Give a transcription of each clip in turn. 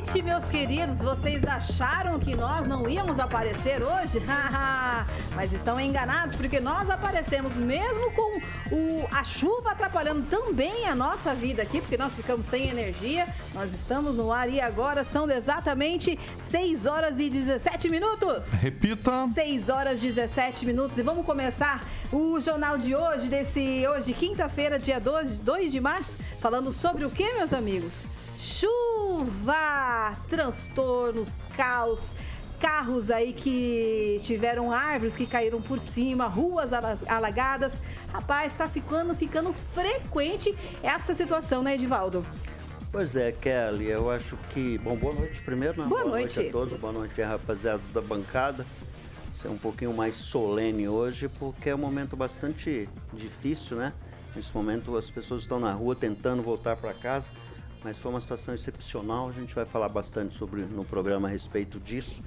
Noite, meus queridos. Vocês acharam que nós não íamos aparecer hoje? Mas estão enganados, porque nós aparecemos mesmo com o, a chuva atrapalhando também a nossa vida aqui, porque nós ficamos sem energia. Nós estamos no ar e agora são exatamente 6 horas e 17 minutos. Repita. 6 horas e 17 minutos. E vamos começar o jornal de hoje, desse hoje, quinta-feira, dia 2, 2 de março, falando sobre o que, meus amigos? Chuva, transtornos, caos, carros aí que tiveram árvores que caíram por cima, ruas alagadas. Rapaz, está ficando, ficando frequente essa situação, né, Edivaldo? Pois é, Kelly, eu acho que. Bom, boa noite primeiro, né? Boa, boa noite. noite. a todos, boa noite, rapaziada da bancada. Ser um pouquinho mais solene hoje, porque é um momento bastante difícil, né? Nesse momento as pessoas estão na rua tentando voltar para casa mas foi uma situação excepcional. A gente vai falar bastante sobre no programa a respeito disso.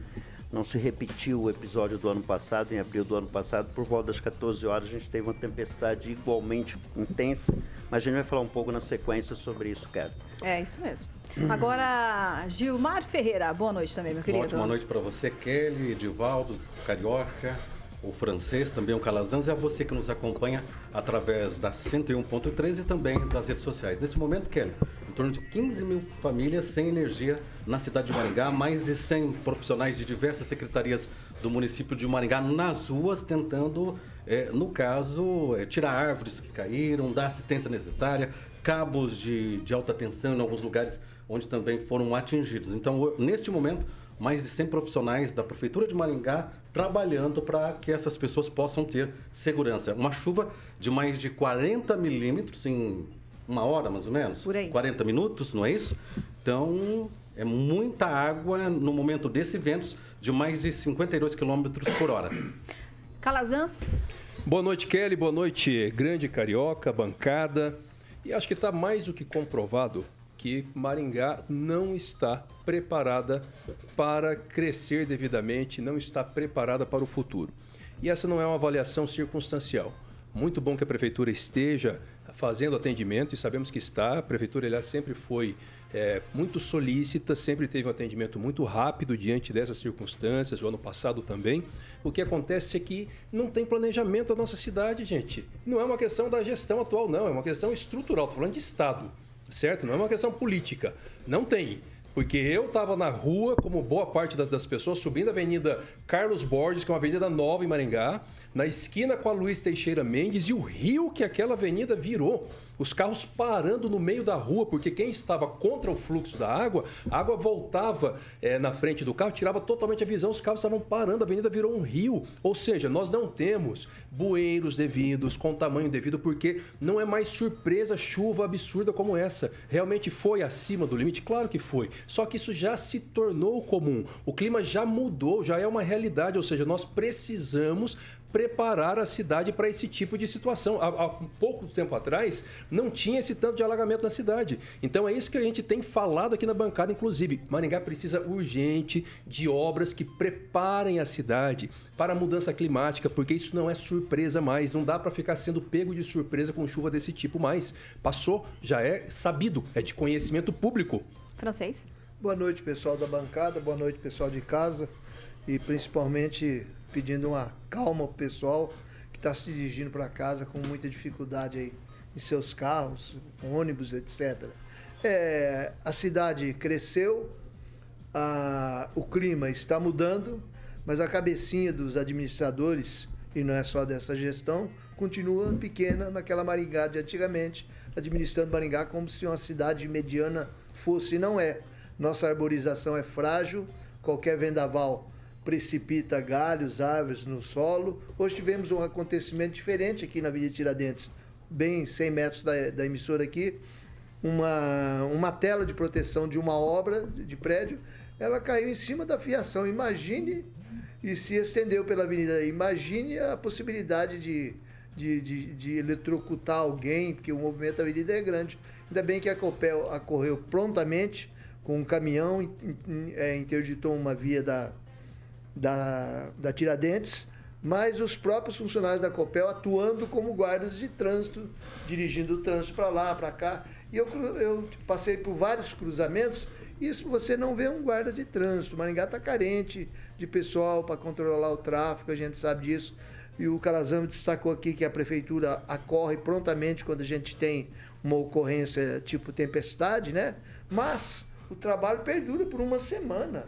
Não se repetiu o episódio do ano passado, em abril do ano passado, por volta das 14 horas a gente teve uma tempestade igualmente intensa, mas a gente vai falar um pouco na sequência sobre isso, Kevin. É, isso mesmo. Agora, Gilmar Ferreira, boa noite também, meu querido. Ótima noite para você, Kelly, Edivaldo, Carioca, o francês, também o Calazans, e a você que nos acompanha através da 101.3 e também das redes sociais. Nesse momento, Kelly, torno de 15 mil famílias sem energia na cidade de Maringá, mais de 100 profissionais de diversas secretarias do município de Maringá nas ruas tentando, é, no caso, é, tirar árvores que caíram, dar assistência necessária, cabos de, de alta tensão em alguns lugares onde também foram atingidos. Então, neste momento, mais de 100 profissionais da Prefeitura de Maringá trabalhando para que essas pessoas possam ter segurança. Uma chuva de mais de 40 milímetros em uma hora mais ou menos? Por aí. 40 minutos, não é isso? Então, é muita água no momento desse ventos de mais de 52 quilômetros por hora. Calazans. Boa noite, Kelly. Boa noite, grande carioca, bancada. E acho que está mais do que comprovado que Maringá não está preparada para crescer devidamente, não está preparada para o futuro. E essa não é uma avaliação circunstancial. Muito bom que a prefeitura esteja fazendo atendimento e sabemos que está. A prefeitura ela sempre foi é, muito solícita, sempre teve um atendimento muito rápido diante dessas circunstâncias, o ano passado também. O que acontece é que não tem planejamento da nossa cidade, gente. Não é uma questão da gestão atual, não, é uma questão estrutural. Estou falando de Estado, certo? Não é uma questão política. Não tem. Porque eu estava na rua, como boa parte das, das, pessoas, subindo a Avenida Carlos Borges, que é uma avenida nova em Maringá, na esquina com a Luiz Teixeira Mendes, e o rio que aquela avenida virou os carros parando no meio da rua, porque quem estava contra o fluxo da água, a água voltava é, na frente do carro, tirava totalmente a visão, os carros estavam parando, a avenida virou um rio. Ou seja, nós não temos bueiros devidos, com tamanho devido, porque não é mais surpresa chuva absurda como essa. Realmente foi acima do limite? Claro que foi. Só que isso já se tornou comum. O clima já mudou, já é uma realidade, ou seja, nós precisamos preparar a cidade para esse tipo de situação. Há, há, pouco tempo atrás, não tinha esse tanto de alagamento na cidade. Então é isso que a gente tem falado aqui na bancada, inclusive. Maringá precisa urgente de obras que preparem a cidade para a mudança climática, porque isso não é surpresa mais. Não dá para ficar sendo pego de surpresa com chuva desse tipo mais. Passou, já é sabido, é de conhecimento público. Francês. Boa noite, pessoal da bancada, boa noite, pessoal de casa e principalmente pedindo uma calma pro pessoal que está se dirigindo para casa com muita dificuldade aí em seus carros, ônibus, etc. É, a cidade cresceu, a, o clima está mudando, mas a cabecinha dos administradores, e não é só dessa gestão, continua pequena naquela Maringá de antigamente, administrando Maringá como se uma cidade mediana fosse não é. Nossa arborização é frágil, qualquer vendaval precipita galhos, árvores no solo. Hoje tivemos um acontecimento diferente aqui na Avenida Tiradentes, bem 100 metros da, da emissora aqui, uma, uma tela de proteção de uma obra de prédio, ela caiu em cima da fiação. Imagine e se estendeu pela avenida. Imagine a possibilidade de, de, de, de eletrocutar alguém, porque o movimento da avenida é grande. Ainda bem que a Copel acorreu prontamente com um caminhão, é, interditou uma via da, da, da Tiradentes, mas os próprios funcionários da Copel atuando como guardas de trânsito, dirigindo o trânsito para lá, para cá. E eu, eu passei por vários cruzamentos isso você não vê um guarda de trânsito. Maringá está carente de pessoal para controlar o tráfego, a gente sabe disso. E o Calazam destacou aqui que a prefeitura acorre prontamente quando a gente tem uma ocorrência tipo tempestade, né? Mas o trabalho perdura por uma semana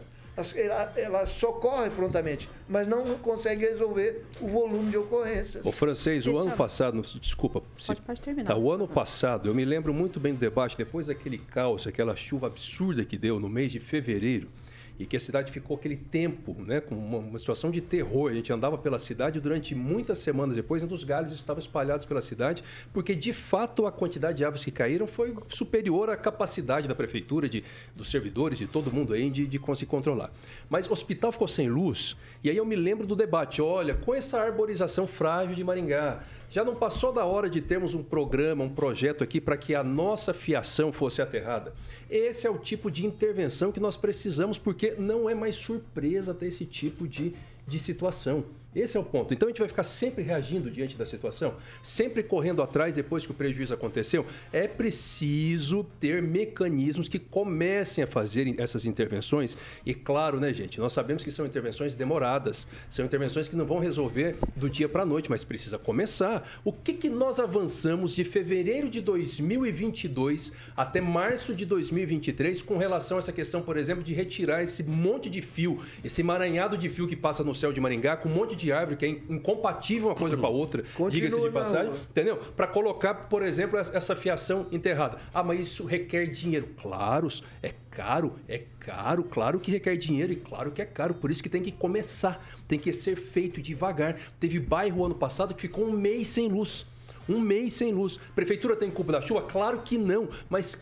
ela, ela socorre prontamente, mas não consegue resolver o volume de ocorrências. O francês, Deixa o ano eu... passado, desculpa, se, pode, pode terminar. Tá, o ano passado, eu me lembro muito bem do debate, depois daquele caos, aquela chuva absurda que deu no mês de fevereiro, e que a cidade ficou aquele tempo, né, com uma, uma, situação de terror. A gente andava pela cidade durante muitas semanas depois, onde os galhos estavam espalhados pela cidade, porque de fato a quantidade de árvores que caíram foi superior à capacidade da prefeitura, de, dos servidores, de todo mundo aí, de, de conseguir controlar. Mas o hospital ficou sem luz, e aí eu me lembro do debate: olha, com essa arborização frágil de Maringá, já não passou da hora de termos um programa, um projeto aqui para que a nossa fiação fosse aterrada? Esse é o tipo de intervenção que nós precisamos, porque não é mais surpresa ter esse tipo de, de situação. Esse é o ponto. Então a gente vai ficar sempre reagindo diante da situação, sempre correndo atrás depois que o prejuízo aconteceu. É preciso ter mecanismos que comecem a fazer essas intervenções. E claro, né, gente, nós sabemos que são intervenções demoradas, são intervenções que não vão resolver do dia para a noite, mas precisa começar. O que, que nós avançamos de fevereiro de 2022 até março de 2023 com relação a essa questão, por exemplo, de retirar esse monte de fio, esse emaranhado de fio que passa no céu de Maringá, com um monte de de árvore que é incompatível uma coisa com a outra, diga-se de passagem, entendeu? Para colocar, por exemplo, essa fiação enterrada. Ah, mas isso requer dinheiro. Claro, é caro, é caro, claro que requer dinheiro e claro que é caro, por isso que tem que começar, tem que ser feito devagar. Teve bairro ano passado que ficou um mês sem luz. Um mês sem luz. Prefeitura tem culpa da chuva? Claro que não, mas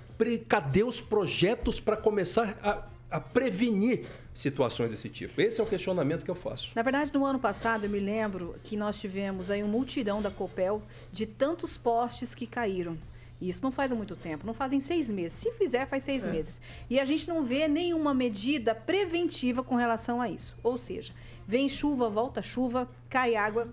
cadê os projetos para começar a a prevenir situações desse tipo? Esse é o questionamento que eu faço. Na verdade, no ano passado, eu me lembro que nós tivemos aí um multidão da Copel de tantos postes que caíram. Isso não faz há muito tempo, não fazem seis meses. Se fizer, faz seis é. meses. E a gente não vê nenhuma medida preventiva com relação a isso. Ou seja, vem chuva, volta chuva, cai água.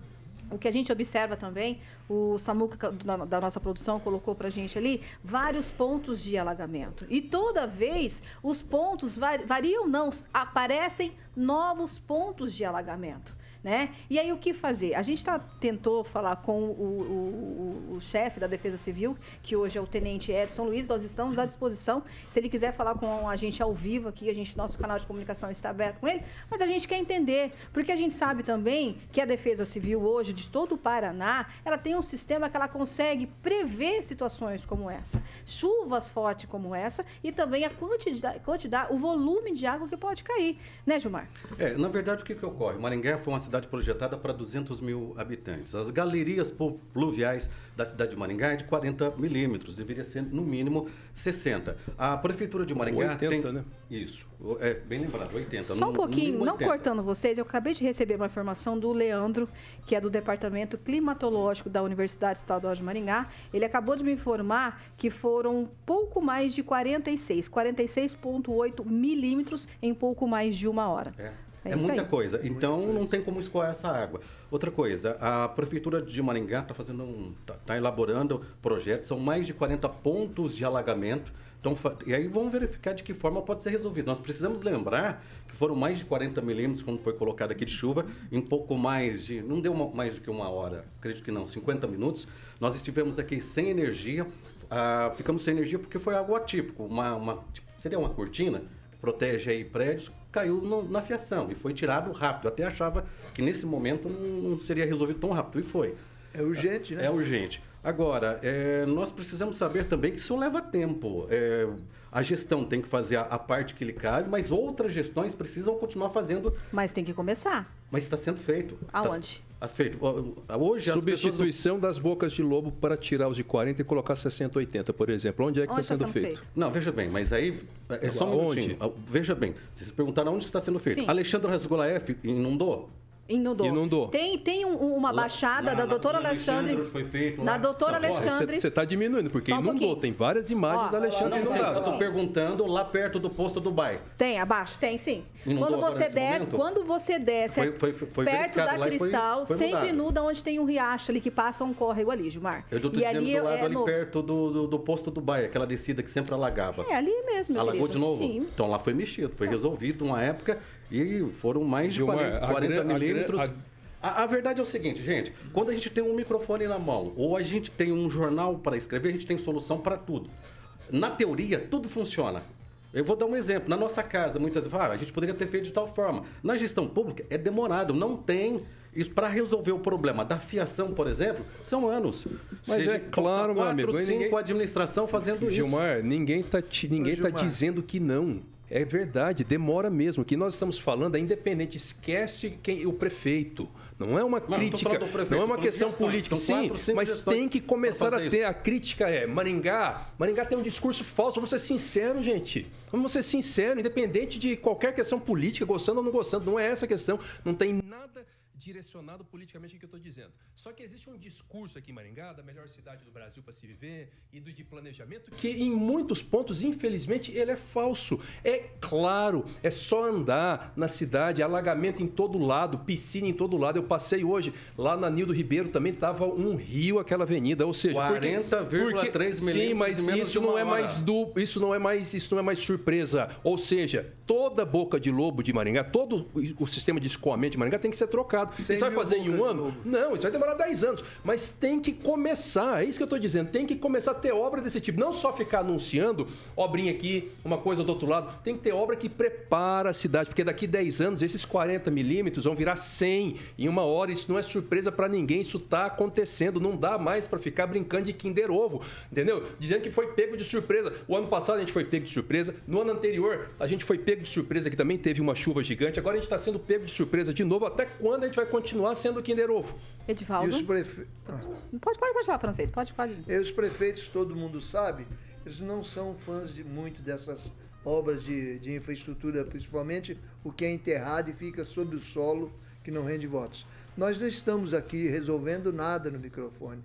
O que a gente observa também, o Samuca da nossa produção colocou para gente ali vários pontos de alagamento. E toda vez os pontos variam, não, aparecem novos pontos de alagamento né? E aí o que fazer? A gente tá, tentou falar com o, o, o chefe da Defesa Civil, que hoje é o Tenente Edson Luiz, nós estamos à disposição. Se ele quiser falar com a gente ao vivo aqui, a gente, nosso canal de comunicação está aberto com ele, mas a gente quer entender, porque a gente sabe também que a Defesa Civil hoje, de todo o Paraná, ela tem um sistema que ela consegue prever situações como essa, chuvas fortes como essa, e também a quantidade, quantidade o volume de água que pode cair, né, Gilmar? É, na verdade, o que, que ocorre? Maringá foi uma cidade cidade projetada para 200 mil habitantes. As galerias pluviais da cidade de Maringá é de 40 milímetros, deveria ser no mínimo 60. A prefeitura de Maringá 80, tem... né? Isso, é bem lembrado, 80. Só um pouquinho, não cortando vocês, eu acabei de receber uma informação do Leandro, que é do Departamento Climatológico da Universidade Estadual de Maringá. Ele acabou de me informar que foram pouco mais de 46, 46,8 milímetros em pouco mais de uma hora. É. É, é muita aí. coisa. Então não tem como escoar essa água. Outra coisa, a prefeitura de Maringá está fazendo um, tá, tá, elaborando projetos, são mais de 40 pontos de alagamento. Então, e aí vamos verificar de que forma pode ser resolvido. Nós precisamos lembrar que foram mais de 40 milímetros, como foi colocado aqui de chuva, em pouco mais de. Não deu uma, mais do que uma hora, acredito que não, 50 minutos. Nós estivemos aqui sem energia, ah, ficamos sem energia porque foi algo atípico. Uma, uma, tipo, seria uma cortina, protege aí prédios, caiu no, na fiação e foi tirado rápido. Até achava que nesse momento não seria resolvido tão rápido e foi. É urgente, né? É urgente. Agora, é, nós precisamos saber também que isso leva tempo. É, a gestão tem que fazer a, a, parte que lhe cabe, mas outras gestões precisam continuar fazendo. Mas tem que começar. Mas está sendo feito. Aonde? Hoje Substituição das bocas de lobo para tirar os de 40 e colocar 60, 80, por exemplo. Onde é que está sendo, sendo feito? feito? Não, veja bem, mas aí é só um onde? minutinho. Veja bem, se vocês perguntaram onde está sendo feito. Sim. Alexandre Rasgolaef inundou? Inundou. Inundou. Tem, tem um, uma baixada lá, da doutora Alexandre. Foi feito da doutora não, Alexandre. Você está diminuindo, porque um inundou. Pouquinho. Tem várias imagens da Alexandre inundada. Eu estou perguntando lá perto do posto do bairro. Tem, abaixo? Tem, sim. Inundou quando você desce, quando você desce foi, foi, foi perto da Cristal, foi, sempre inunda onde tem um riacho ali que passa um córrego ali, Gilmar. Eu estou dizendo ali do lado é ali novo. perto do, do, do, posto do bairro, aquela descida que sempre alagava. É, ali mesmo, Alagou de novo? Sim. Então lá foi mexido, foi resolvido uma época e foram mais de 40, 40 milímetros. A, a, a, verdade é o seguinte, gente: quando a gente tem um microfone na mão ou a gente tem um jornal para escrever, a gente tem solução para tudo. Na teoria, tudo funciona. Eu vou dar um exemplo. Na nossa casa, muitas vezes, ah, a gente poderia ter feito de tal forma. Na gestão pública, é demorado, não tem. Isso para resolver o problema da fiação, por exemplo, são anos. Mas Seja, é claro, quatro, meu amigo. cinco ninguém... administração fazendo Gilmar, isso. Gilmar, ninguém está ninguém tá dizendo que não. É verdade, demora mesmo. O que nós estamos falando é independente. Esquece quem o prefeito. Não é uma não, crítica, não, não é uma questão política, sim, quatro, mas tem que começar a ter. Isso. A crítica é Maringá. Maringá tem um discurso falso. Vamos ser sinceros, gente. Vamos ser sinceros, independente de qualquer questão política, gostando ou não gostando. Não é essa a questão. Não tem nada direcionado politicamente o que eu estou dizendo. Só que existe um discurso aqui em Maringá, da melhor cidade do Brasil para se viver, e do de planejamento, que em muitos pontos, infelizmente, ele é falso. É claro, é só andar na cidade, alagamento em todo lado, piscina em todo lado. Eu passei hoje, lá na Nildo Ribeiro também estava um rio aquela avenida, ou seja, 40,3 milímetros. Sim, mas isso não é mais do, isso não é mais, isso não é mais surpresa. Ou seja, toda boca de lobo de Maringá, todo o sistema de escoamento de Maringá tem que ser trocado. Isso vai fazer em um ano? Não, isso vai demorar 10 anos. Mas tem que começar, é isso que eu estou dizendo. Tem que começar a ter obra desse tipo. Não só ficar anunciando obrinha aqui, uma coisa do outro lado. Tem que ter obra que prepara a cidade, porque daqui 10 anos esses 40 milímetros vão virar 100 em uma hora. Isso não é surpresa para ninguém, isso está acontecendo. Não dá mais para ficar brincando de Kinder Ovo, entendeu? Dizendo que foi pego de surpresa. O ano passado a gente foi pego de surpresa. No ano anterior a gente foi pego de surpresa, que também teve uma chuva gigante. Agora a gente está sendo pego de surpresa de novo. Até quando a gente vai continuar sendo Kinder Ovo. Edivaldo. E os prefe... Ah. Pode, pode, falar francês, pode, pode. E os prefeitos, todo mundo sabe, eles não são fãs de muito dessas obras de, de infraestrutura, principalmente o que é enterrado e fica sob o solo, que não rende votos. Nós não estamos aqui resolvendo nada no microfone.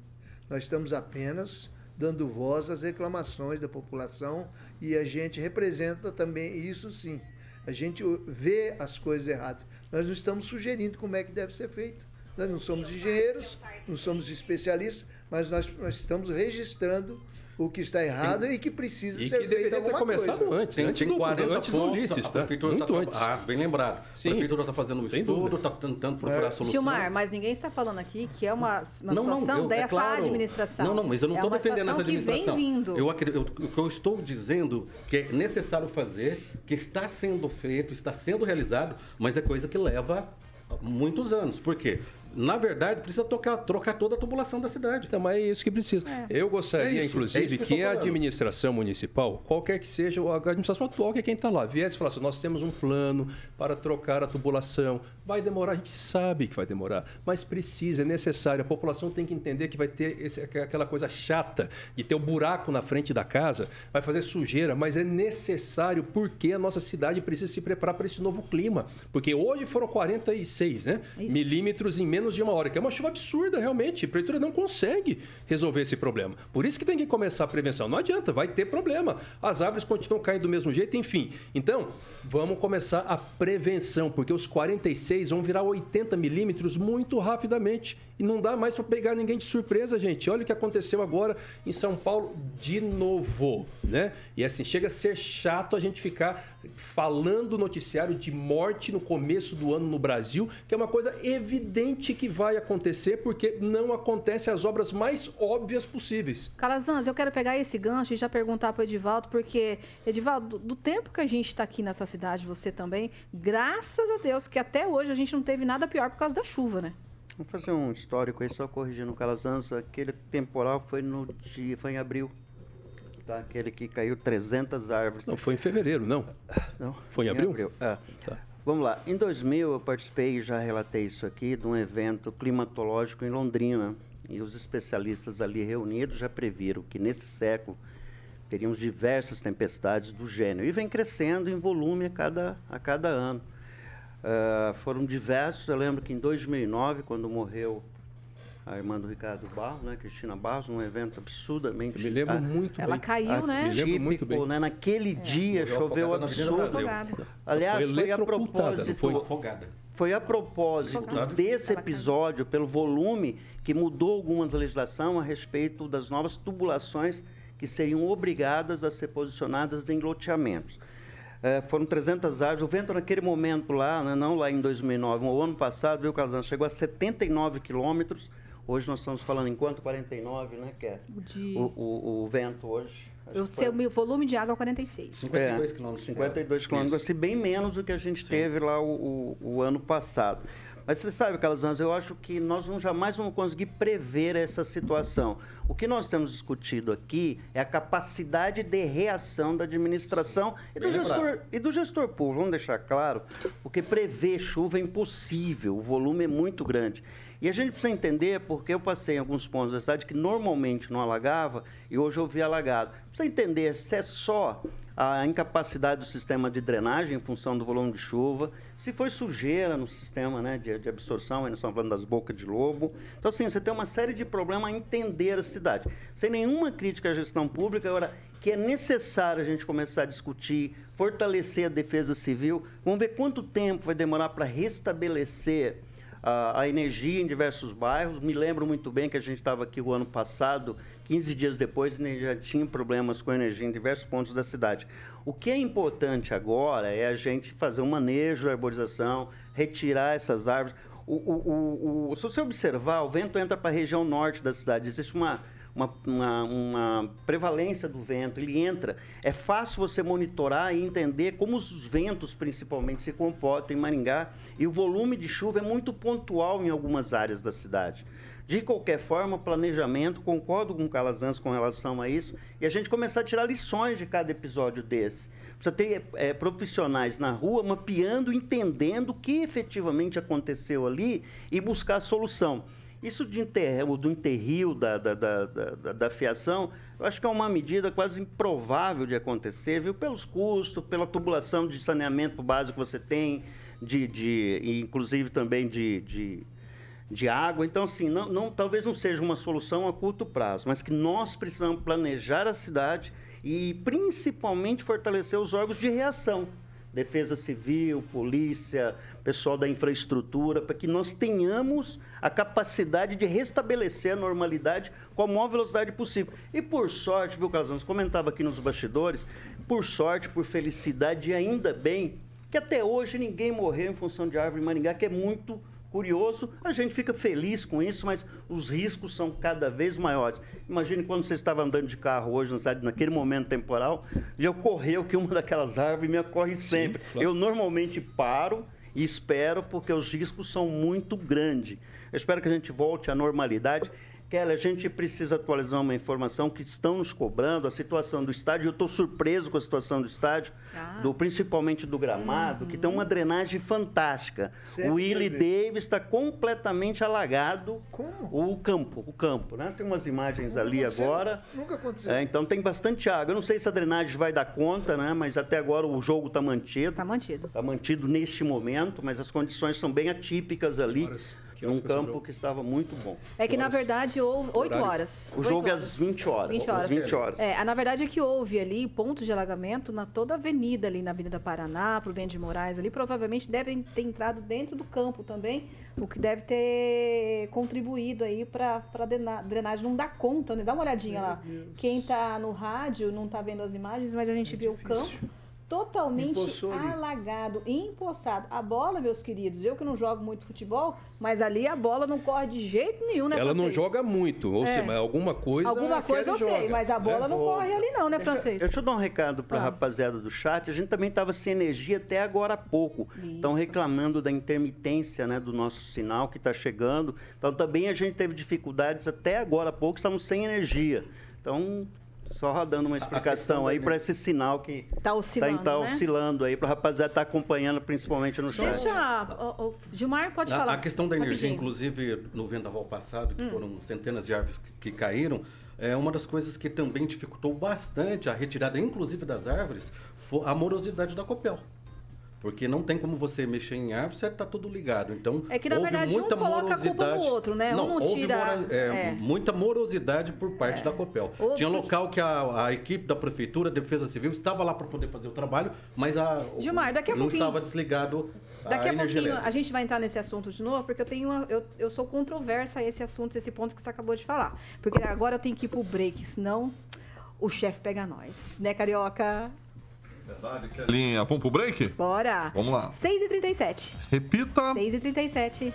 Nós estamos apenas dando voz às reclamações da população e a gente representa também isso sim. A gente vê as coisas erradas. Nós não estamos sugerindo como é que deve ser feito. Nós não somos engenheiros, não somos especialistas, mas nós, nós estamos registrando o que está errado tem, e que precisa e ser que feito alguma ter começado coisa. antes, tem, antes, tem 40 do, antes do Ulisses, tá? Muito tá, antes. Ah, bem lembrado. Sim. A prefeitura está fazendo um estudo, está tentando procurar é. solução. Gilmar, mas ninguém está falando aqui que é uma, uma não, situação não, eu, é dessa é claro. administração. Não, não, mas eu não estou é defendendo essa administração. Que vem vindo. Eu, eu, o que eu estou dizendo que é necessário fazer, que está sendo feito, está sendo realizado, mas é coisa que leva muitos anos. Por quê? Na verdade, precisa tocar, trocar toda a tubulação da cidade. Então, mas é isso que precisa. É. Eu gostaria, é isso, inclusive, é que, que a administração municipal, qualquer que seja, a administração atual, que é quem está lá, viesse e falasse, nós temos um plano para trocar a tubulação. Vai demorar, a gente sabe que vai demorar, mas precisa, é necessário. A população tem que entender que vai ter esse, aquela coisa chata de ter o um buraco na frente da casa, vai fazer sujeira, mas é necessário porque a nossa cidade precisa se preparar para esse novo clima. Porque hoje foram 46 né, milímetros em menos menos de uma hora, que é uma chuva absurda realmente. A prefeitura não consegue resolver esse problema. Por isso que tem que começar a prevenção. Não adianta, vai ter problema. As árvores continuam caindo do mesmo jeito, enfim. Então, vamos começar a prevenção, porque os 46 vão virar 80 milímetros muito rapidamente. E não dá mais para pegar ninguém de surpresa, gente. Olha o que aconteceu agora em São Paulo de novo, né? E assim, chega a ser chato a gente ficar falando noticiário de morte no começo do ano no Brasil, que é uma coisa evidente que vai acontecer, porque não acontecem as obras mais óbvias possíveis. Calazans, eu quero pegar esse gancho e já perguntar para o Edivaldo, porque, Edivaldo, do, do tempo que a gente está aqui nessa cidade, você também, graças a Deus que até hoje a gente não teve nada pior por causa da chuva, né? Vamos fazer um histórico aí, só corrigindo o Calazans. Aquele temporal foi no dia, foi em abril. Tá? Aquele que caiu 300 árvores. Não, foi em fevereiro, não? Não, Foi em abril? É. Tá. Vamos lá. Em 2000 eu participei, já relatei isso aqui, de um evento climatológico em Londrina. E os especialistas ali reunidos já previram que nesse século teríamos diversas tempestades do gênero. E vem crescendo em volume a cada, a cada ano. Ah, foram diversos, eu lembro que em 2009, quando morreu a irmã do Ricardo Barros, né, Cristina Barros, num evento absurdamente... Eu me lembro ah, muito Ela bem. caiu, né? Me lembro muito bem. né? Naquele dia Morreu choveu absurdo. Aliás, Foi foi, a propósito, foi? Afogada. foi a propósito desse episódio, pelo volume, que mudou algumas legislação a respeito das novas tubulações que seriam obrigadas a ser posicionadas em loteamentos. Eh, foram 300 árvores. O vento naquele momento lá, né, não lá em 2009, o ano passado, viu, Casão, chegou a 79 quilômetros. Hoje nós estamos falando em quanto? 49, né, que é De... o, o, o vento hoje. O seu foi- volume de água é 46. 52 é, quilômetros. 52 quilômetros, assim, bem menos do que a gente teve lá o, o- o ano passado. Mas você sabe, Calazans, eu acho que nós não jamais vamos conseguir prever essa situação. O que nós temos discutido aqui é a capacidade de reação da administração e do, gestor, e do gestor público. Vamos deixar claro, porque prever chuva é impossível, o volume é muito grande. E a gente precisa entender, porque eu passei em alguns pontos da cidade que normalmente não alagava e hoje eu vi alagado. Precisa entender se é só a incapacidade do sistema de drenagem em função do volume de chuva, se foi sujeira no sistema né, de, de absorção, nós estamos falando das bocas de lobo. Então, assim, você tem uma série de problemas a entender a cidade. Sem nenhuma crítica à gestão pública, agora, que é necessário a gente começar a discutir, fortalecer a defesa civil. Vamos ver quanto tempo vai demorar para restabelecer a, a energia em diversos bairros. Me lembro muito bem que a gente estava aqui o ano passado, 15 dias depois, e já tinha problemas com energia em diversos pontos da cidade. O que é importante agora é a gente fazer um manejo da arborização, retirar essas árvores. O, o- o- se você observar, o vento entra para a região norte da cidade. Existe uma, uma, uma- uma prevalência do vento, ele entra. É fácil você monitorar e entender como os ventos, principalmente, se comportam em Maringá. E o volume de chuva é muito pontual em algumas áreas da cidade. De qualquer forma, planejamento, concordo com o Calazans com relação a isso, e a gente começar a tirar lições de cada episódio desse. Precisa ter eh, profissionais na rua mapeando, entendendo o que efetivamente aconteceu ali e buscar a solução. Isso de enterro, do enterrio da, da, da, da, da fiação, eu acho que é uma medida quase improvável de acontecer, viu? Pelos custos, pela tubulação de saneamento básico que você tem, de, de, inclusive também de, de, de água. Então, assim, não, não- talvez não seja uma solução a curto prazo, mas que nós precisamos planejar a cidade e principalmente fortalecer os órgãos de reação. Defesa Civil, Polícia, pessoal da infraestrutura, para que nós tenhamos a capacidade de restabelecer a normalidade com a maior velocidade possível. E por sorte, viu, Casamos, comentava aqui nos bastidores, por sorte, por felicidade e ainda bem que até hoje ninguém morreu em função de árvore em Maringá, que é muito curioso. A gente fica feliz com isso, mas os riscos são cada vez maiores. Imagine quando você estava andando de carro hoje na cidade, naquele momento temporal, e ocorreu que uma daquelas árvores me ocorre sempre. claro. Eu normalmente paro e espero, porque os riscos são muito grandes. Eu espero que a gente volte à normalidade. Kelly, a gente precisa atualizar uma informação que estão nos cobrando, a situação do estádio. Eu estou surpreso com a situação do estádio, Ah. do, principalmente do gramado, que tem uma drenagem fantástica. Sempre o Willie. Davis está completamente alagado. Como? O campo, o campo, né? Tem umas imagens Nunca ali aconteceu. agora. Nunca aconteceu. É, então tem bastante água. Eu não sei se a drenagem vai dar conta, né? Mas até agora o jogo está mantido. Tá mantido. Está mantido neste momento, mas as condições são bem atípicas ali. Horas? Que num o campo que estava muito bom. É que, na verdade, houve 8 Horário? horas. O Oito jogo é horas. às 20 horas. 20 horas. Às 20 horas. É, na verdade é que houve ali pontos de alagamento na toda a avenida ali, na Avenida Paraná, Prudente de Moraes ali, provavelmente devem ter entrado dentro do campo também, o que deve ter contribuído aí para a drenagem não dar conta, né? Dá uma olhadinha lá. Quem tá no rádio não tá vendo as imagens, mas a gente É viu o difícil. campo. Totalmente Empoçou alagado, empoçado. A bola, meus queridos, eu que não jogo muito futebol, mas ali a bola não corre de jeito nenhum, né, Ela não francês? joga muito, ou É. seja, mas alguma coisa. Alguma coisa eu Kelly sei, joga, mas a bola né? não corre ali não, né, Deixa, francês? deixa eu dar um recado para a Ah. rapaziada do chat. A gente também estava sem energia até agora há pouco. Estão reclamando da intermitência né, do nosso sinal que está chegando. Então também a gente teve dificuldades até agora há pouco, estamos sem energia. Então, só dando uma explicação aí para esse sinal que Tá oscilando, tá né? oscilando aí, para a rapaziada estar acompanhando, principalmente no chat. Deixa, ó, ó, Gilmar, pode A- falar. A questão da energia, rapidinho. inclusive no vendaval passado, Hum. que foram centenas de árvores que, que caíram, é uma das coisas que também dificultou bastante a retirada, inclusive das árvores, foi a morosidade da Copel. Porque não tem como você mexer em árvore, você está tudo ligado. Então, É que, na verdade, um muita coloca a culpa no morosidade. outro, né? Um não houve tira- mora- é, é. muita morosidade por parte da Copel. Houve- Tinha local que a, a equipe da prefeitura, Defesa Civil, estava lá para poder fazer o trabalho, mas a, o- Gilmar, daqui a não pouquinho- estava desligado Daqui a, pouquinho elétrica. a gente vai entrar nesse assunto de novo, porque eu tenho uma, eu, eu sou controversa a esse assunto, esse ponto que você acabou de falar. Porque agora eu tenho que ir pro break, senão o chefe pega nós. Né, Carioca? Verdade, Kelinha. Vamos pro break? Bora! Vamos lá. 6h37. Repita. 6h37.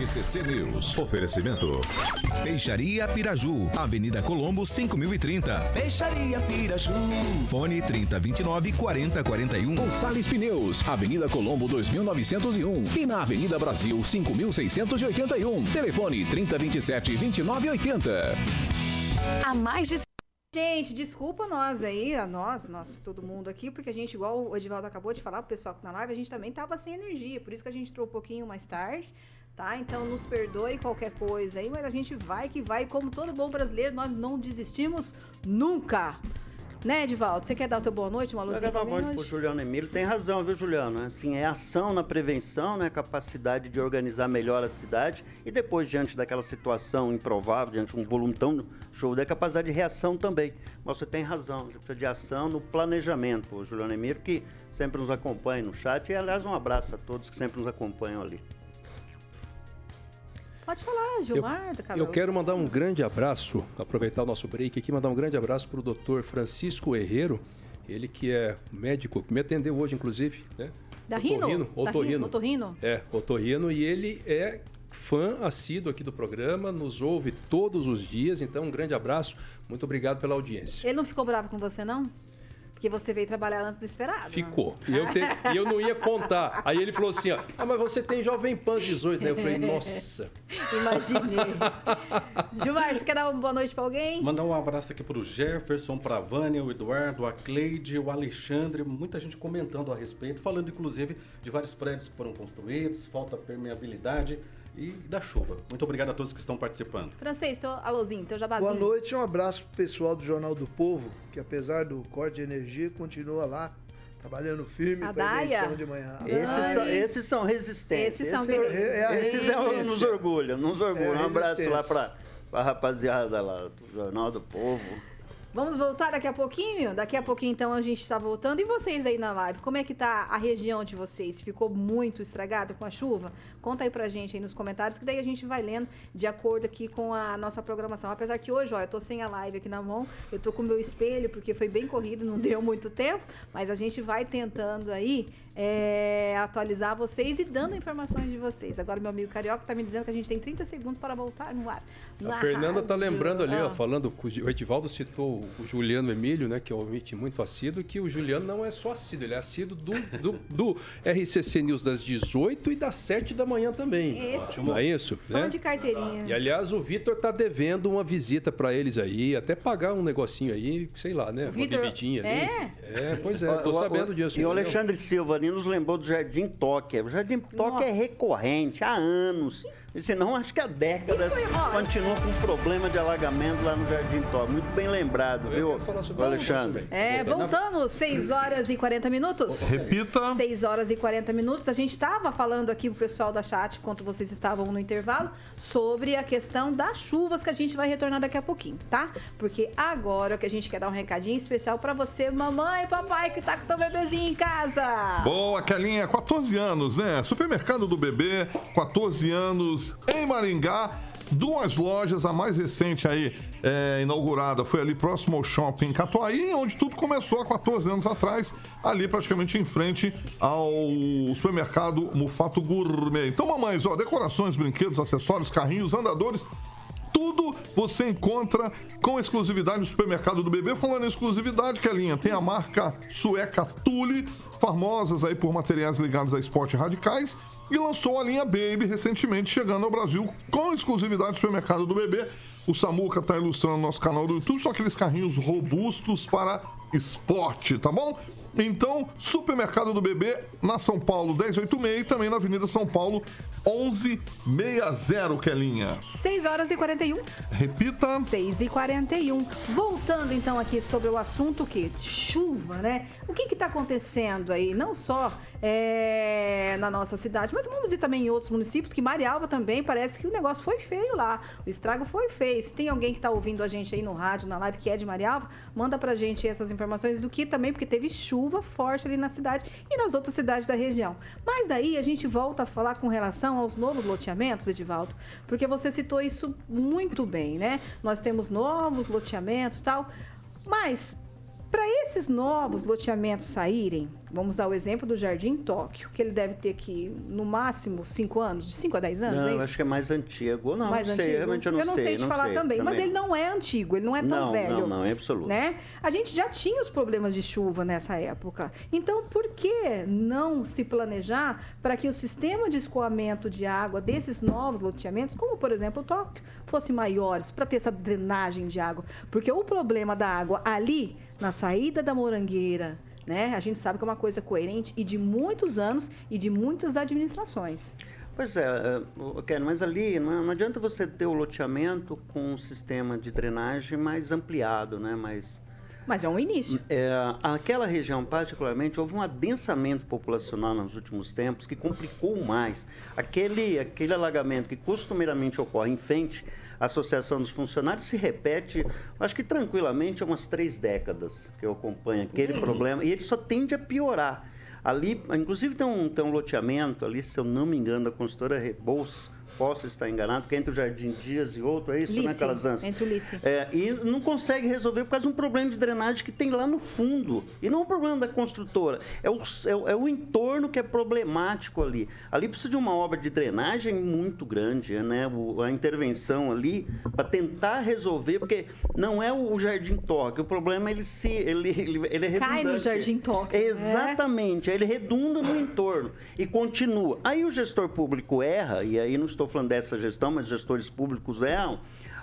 RCC News. Oferecimento. Peixaria Piraju, Avenida Colombo 5030. Peixaria Piraju. Fone 3029 4041. Gonçalves Pneus, Avenida Colombo 2901 e na Avenida Brasil 5681. Telefone 3027 2980. Há mais de Gente, desculpa nós aí, a nós, nós, todo mundo aqui, porque a gente, igual o Edivaldo acabou de falar, o pessoal tá na live, a gente também tava sem energia, por isso que a gente entrou um pouquinho mais tarde, tá? Então nos perdoe qualquer coisa aí, mas a gente vai que vai, como todo bom brasileiro, nós não desistimos nunca. Né, Edivaldo? Você quer dar o teu boa noite, uma Eu luzinha quero dar mim voz pro? Juliano Emílio. Tem razão, viu, Juliano? Assim, é ação na prevenção, né? Capacidade de organizar melhor a cidade. E depois, diante daquela situação improvável, diante de um volume tão show, da capacidade de reação também. Mas você tem razão, precisa de ação no planejamento. O Juliano Emílio, que sempre nos acompanha no chat. E, aliás, um abraço a todos que sempre nos acompanham ali. Pode falar, Gilmar, da Eu quero mandar um grande abraço, aproveitar o nosso break aqui, mandar um grande abraço para o doutor Francisco Herrero, ele que é médico, que me atendeu hoje, inclusive, né? Da Rino? Otorrino, Da otorrino. Rino, otorrino? É, otorrino, e ele é fã assíduo aqui do programa, nos ouve todos os dias, então um grande abraço, muito obrigado pela audiência. Ele não ficou bravo com você, não? Porque você veio trabalhar antes do esperado. né? Ficou. E eu, te- e eu não ia contar. Aí ele falou assim, ó, ah, mas você tem Jovem Pan 18, né? Eu falei, nossa. Imaginei. Gilmar, você quer dar uma boa noite pra alguém? Mandar um abraço aqui para o Jefferson, para a Vânia, o Eduardo, a Cleide, o Alexandre, muita gente comentando a respeito, falando inclusive de vários prédios que foram construídos, falta permeabilidade e da chuva. Muito obrigado a todos que estão participando. Francês, teu alôzinho, teu jabazinho. Boa noite, um abraço pro pessoal do Jornal do Povo, que apesar do corte de energia, continua lá, trabalhando firme para eleição de manhã. Esses, são, esses são resistentes. Esses são guerreiros. É a esses é o- nos resistência. orgulha, nos orgulha. É um abraço lá para a rapaziada lá do Jornal do Povo. Vamos voltar daqui a pouquinho? Daqui a pouquinho, então, a gente tá voltando. E vocês aí na live, como é que tá a região de vocês? Ficou muito estragada com a chuva? Conta aí pra gente aí nos comentários, que daí a gente vai lendo de acordo aqui com a nossa programação. Apesar que hoje, ó, eu tô sem a live aqui na mão, eu tô com o meu espelho, porque foi bem corrido, não deu muito tempo, mas a gente vai tentando aí é, atualizar vocês e dando informações de vocês. Agora, meu amigo Carioca tá me dizendo que a gente tem 30 segundos para voltar no ar. A Na Fernanda tá rádio. lembrando ali, ó, Ah. falando, que o Edivaldo citou o Juliano Emílio, né, que é um ouvinte muito assíduo, que o Juliano não é só assíduo, ele é assíduo do, do, do RCC News das 18 e das 7 da manhã também. Esse. Não é isso? Fã né? de carteirinha. E aliás, o Vitor tá devendo uma visita para eles aí, até pagar um negocinho aí, sei lá, né? Uma Vitor- bebidinha ali. É? É, pois é, tô O- o- sabendo o- disso. E o? Alexandre Silva ali nos lembrou do Jardim Tóquio. O Jardim Tóquio é Nossa. recorrente há anos. E se não, acho que há décadas continua com problema de alagamento lá no Jardim Tóquio. Muito bem lembrado, Eu viu, falar sobre Alexandre? É, voltamos, 6 horas e 40 minutos. Repita. 6 horas e 40 minutos. A gente estava falando aqui, o pessoal da chat, enquanto vocês estavam no intervalo, sobre a questão das chuvas que a gente vai retornar daqui a pouquinho, tá? Porque agora que a gente quer dar um recadinho especial para você, mamãe e papai, que tá com teu bebezinho em casa. Boa, Kelinha, 14 anos, né? Supermercado do bebê, 14 anos em Maringá. duas lojas, a mais recente aí é, inaugurada foi ali próximo ao shopping Catuaí, onde tudo começou há 14 anos atrás, ali praticamente em frente ao supermercado Mufato Gourmet. Então, mamães, ó, decorações, brinquedos, acessórios, carrinhos, andadores, tudo você encontra com exclusividade no supermercado do bebê. Falando em exclusividade, que a linha tem a marca sueca Tule, famosas aí por materiais ligados a esporte radicais, e lançou a linha Baby recentemente, chegando ao Brasil com exclusividade no supermercado do bebê. O Samuca tá ilustrando nosso canal do YouTube, são aqueles carrinhos robustos para esporte, tá bom? Então, Supermercado do Bebê na São Paulo 1086 e também na Avenida São Paulo 1160, Kelinha. 6 horas e 41. Repita. 6 e 41. Voltando então aqui sobre o assunto que chuva, né? O que está acontecendo aí? Não só é, na nossa cidade, mas vamos dizer também em outros municípios, que Marialva também parece que o negócio foi feio lá. O estrago foi feio. Se tem alguém que está ouvindo a gente aí no rádio, na live, que é de Marialva, manda pra gente essas informações do que também, porque teve chuva forte ali na cidade e nas outras cidades da região. Mas daí a gente volta a falar com relação aos novos loteamentos, Edivaldo, porque você citou isso muito bem, né? Nós temos novos loteamentos tal, mas para esses novos loteamentos saírem, vamos dar o exemplo do Jardim Tóquio, que ele deve ter aqui no máximo 5 anos, de 5 a 10 anos, não, é eu acho que é mais antigo. Não, mais não sei, antigo. realmente eu não, eu não sei. sei te falar sei, também, também, mas ele não é antigo, ele não é tão não, velho. Não, não, é absoluto. Né? A gente já tinha os problemas de chuva nessa época. Então, por que não se planejar para que o sistema de escoamento de água desses novos loteamentos, como por exemplo o Tóquio, fosse maiores, para ter essa drenagem de água? Porque o problema da água ali na saída da morangueira, né? A gente sabe que é uma coisa coerente e de muitos anos e de muitas administrações. Pois é, Ken, mas ali não, adianta você ter o loteamento com um sistema de drenagem mais ampliado, né? Mais, mas é um início. É, aquela região, particularmente, houve um adensamento populacional nos últimos tempos que complicou mais. Aquele, aquele alagamento que costumeiramente ocorre em frente Associação dos Funcionários se repete, acho que tranquilamente, há umas três décadas que eu acompanho aquele uhum. problema, e ele só tende a piorar. Ali, inclusive, tem um, tem um loteamento ali, se eu não me engano, da consultora Rebouças, possa estar enganado, que é entre o Jardim Dias e outro, é isso, Lice, né, Calazans? Entre o Lice. É, e não consegue resolver por causa de um problema de drenagem que tem lá no fundo. E não é um problema da construtora, é o, é, é o entorno que é problemático ali. Ali precisa de uma obra de drenagem muito grande, né? O, a intervenção ali para tentar resolver, porque não é o, Jardim Toque, o problema é ele se ele, ele, ele é. Cai no Jardim Toque. Né? Exatamente, ele redunda no entorno e continua. Aí o gestor público erra, e aí não estou falando dessa gestão, mas gestores públicos erram,